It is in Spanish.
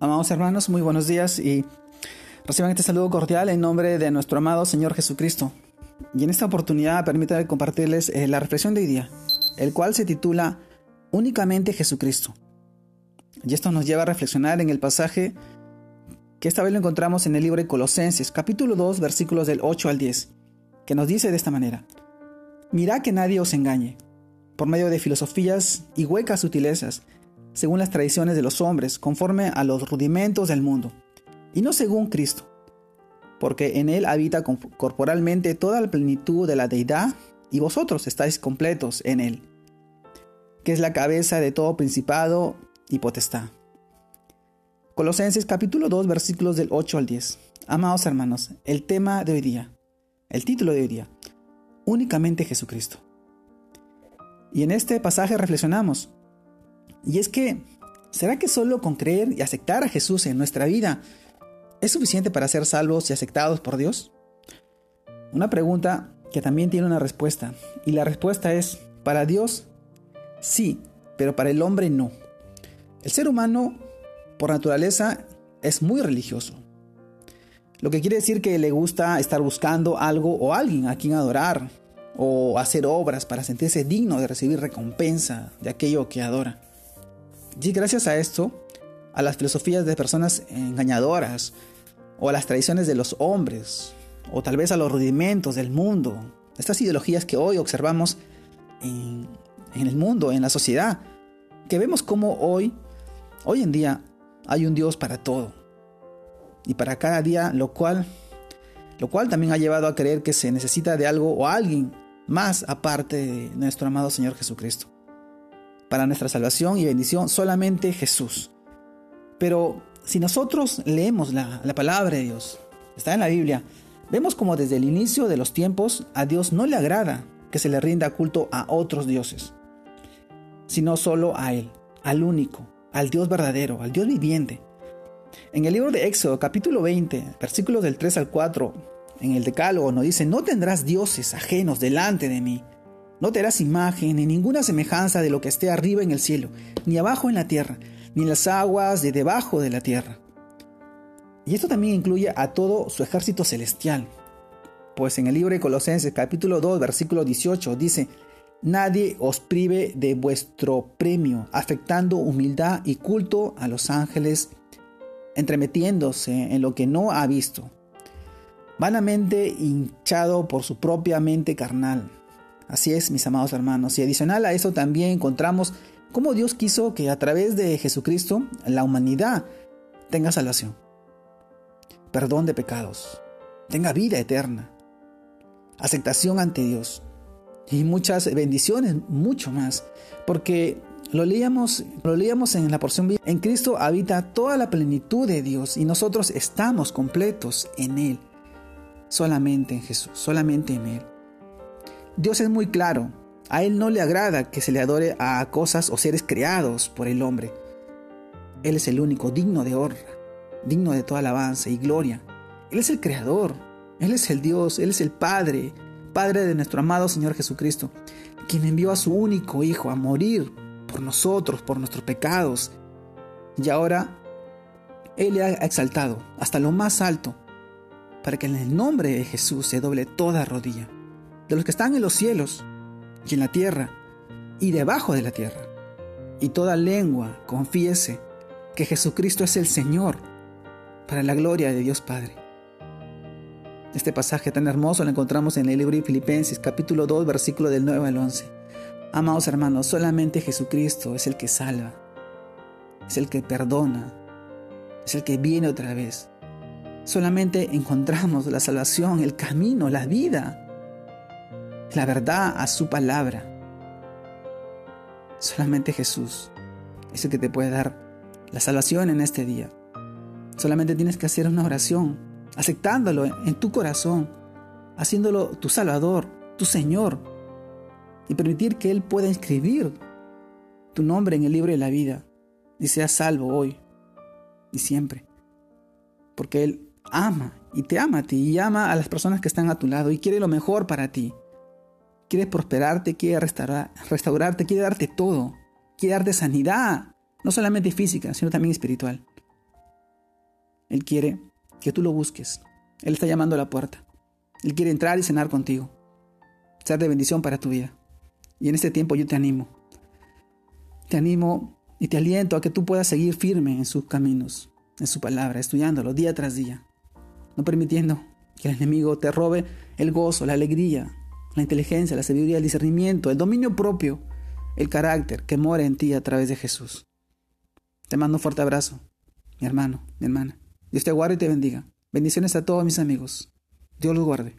Amados hermanos, muy buenos días y reciban este saludo cordial en nombre de nuestro amado Señor Jesucristo. Y en esta oportunidad permítanme compartirles eh, la reflexión de hoy día, el cual se titula Únicamente Jesucristo. Y esto nos lleva a reflexionar en el pasaje que esta vez lo encontramos en el libro de Colosenses, capítulo 2, versículos del 8 al 10, que nos dice de esta manera, Mirad que nadie os engañe, por medio de filosofías y huecas sutilezas, según las tradiciones de los hombres, conforme a los rudimentos del mundo, y no según Cristo, porque en Él habita corporalmente toda la plenitud de la deidad, y vosotros estáis completos en Él, que es la cabeza de todo principado y potestad. Colosenses capítulo 2 versículos del 8 al 10. Amados hermanos, el tema de hoy día, el título de hoy día, únicamente Jesucristo. Y en este pasaje reflexionamos, y es que, ¿será que solo con creer y aceptar a Jesús en nuestra vida es suficiente para ser salvos y aceptados por Dios? Una pregunta que también tiene una respuesta. Y la respuesta es, para Dios, sí, pero para el hombre no. El ser humano, por naturaleza, es muy religioso. Lo que quiere decir que le gusta estar buscando algo o alguien a quien adorar o hacer obras para sentirse digno de recibir recompensa de aquello que adora. Y gracias a esto, a las filosofías de personas engañadoras, o a las tradiciones de los hombres, o tal vez a los rudimentos del mundo, estas ideologías que hoy observamos en, el mundo, en la sociedad, que vemos como hoy, hoy en día, hay un Dios para todo y para cada día, lo cual, lo cual también ha llevado a creer que se necesita de algo o alguien más aparte de nuestro amado Señor Jesucristo para nuestra salvación y bendición solamente Jesús. Pero si nosotros leemos la, palabra de Dios, está en la Biblia, vemos como desde el inicio de los tiempos a Dios no le agrada que se le rinda culto a otros dioses, sino solo a Él, al único, al Dios verdadero, al Dios viviente. En el libro de Éxodo, capítulo 20, versículos del 3 al 4, en el Decálogo nos dice, no tendrás dioses ajenos delante de mí. No te harás imagen ni ninguna semejanza de lo que esté arriba en el cielo, ni abajo en la tierra, ni en las aguas de debajo de la tierra. Y esto también incluye a todo su ejército celestial. Pues en el libro de Colosenses capítulo 2 versículo 18 dice, Nadie os prive de vuestro premio, afectando humildad y culto a los ángeles, entremetiéndose en lo que no ha visto, vanamente hinchado por su propia mente carnal Así es, mis amados hermanos. Y adicional a eso también encontramos cómo Dios quiso que a través de Jesucristo la humanidad tenga salvación, perdón de pecados, tenga vida eterna, aceptación ante Dios y muchas bendiciones, mucho más. Porque lo leíamos, lo leíamos en la porción En Cristo habita toda la plenitud de Dios y nosotros estamos completos en Él. Solamente en Jesús, solamente en Él. Dios es muy claro. A Él no le agrada que se le adore a cosas o seres creados por el hombre. Él es el único digno de honra, digno de toda alabanza y gloria. Él es el creador, Él es el Dios, Él es el Padre, Padre de nuestro amado Señor Jesucristo, quien envió a su único Hijo a morir por nosotros, por nuestros pecados. Y ahora Él le ha exaltado hasta lo más alto, para que en el nombre de Jesús se doble toda rodilla de los que están en los cielos y en la tierra y debajo de la tierra. Y toda lengua confiese que Jesucristo es el Señor para la gloria de Dios Padre. Este pasaje tan hermoso lo encontramos en el libro de Filipenses capítulo 2 versículo del 9 al 11. Amados hermanos, solamente Jesucristo es el que salva, es el que perdona, es el que viene otra vez. Solamente encontramos la salvación, el camino, la vida la verdad a su palabra. Solamente Jesús es el que te puede dar la salvación en este día. Solamente tienes que hacer una oración, aceptándolo en tu corazón, haciéndolo tu Salvador, tu Señor, y permitir que Él pueda inscribir tu nombre en el libro de la vida y seas salvo hoy y siempre. Porque Él ama y te ama a ti y ama a las personas que están a tu lado y quiere lo mejor para ti quiere prosperarte, quiere restaurar, restaurarte, quiere darte todo, quiere darte sanidad, no solamente física, sino también espiritual. Él quiere que tú lo busques. Él está llamando a la puerta. Él quiere entrar y cenar contigo. Ser de bendición para tu vida. Y en este tiempo yo te animo. Te animo y te aliento a que tú puedas seguir firme en sus caminos, en su palabra, estudiándolo día tras día. No permitiendo que el enemigo te robe el gozo, la alegría, la inteligencia, la sabiduría, el discernimiento, el dominio propio, el carácter que mora en ti a través de Jesús. Te mando un fuerte abrazo, mi hermano, mi hermana. Dios te guarde y te bendiga. Bendiciones a todos mis amigos. Dios los guarde.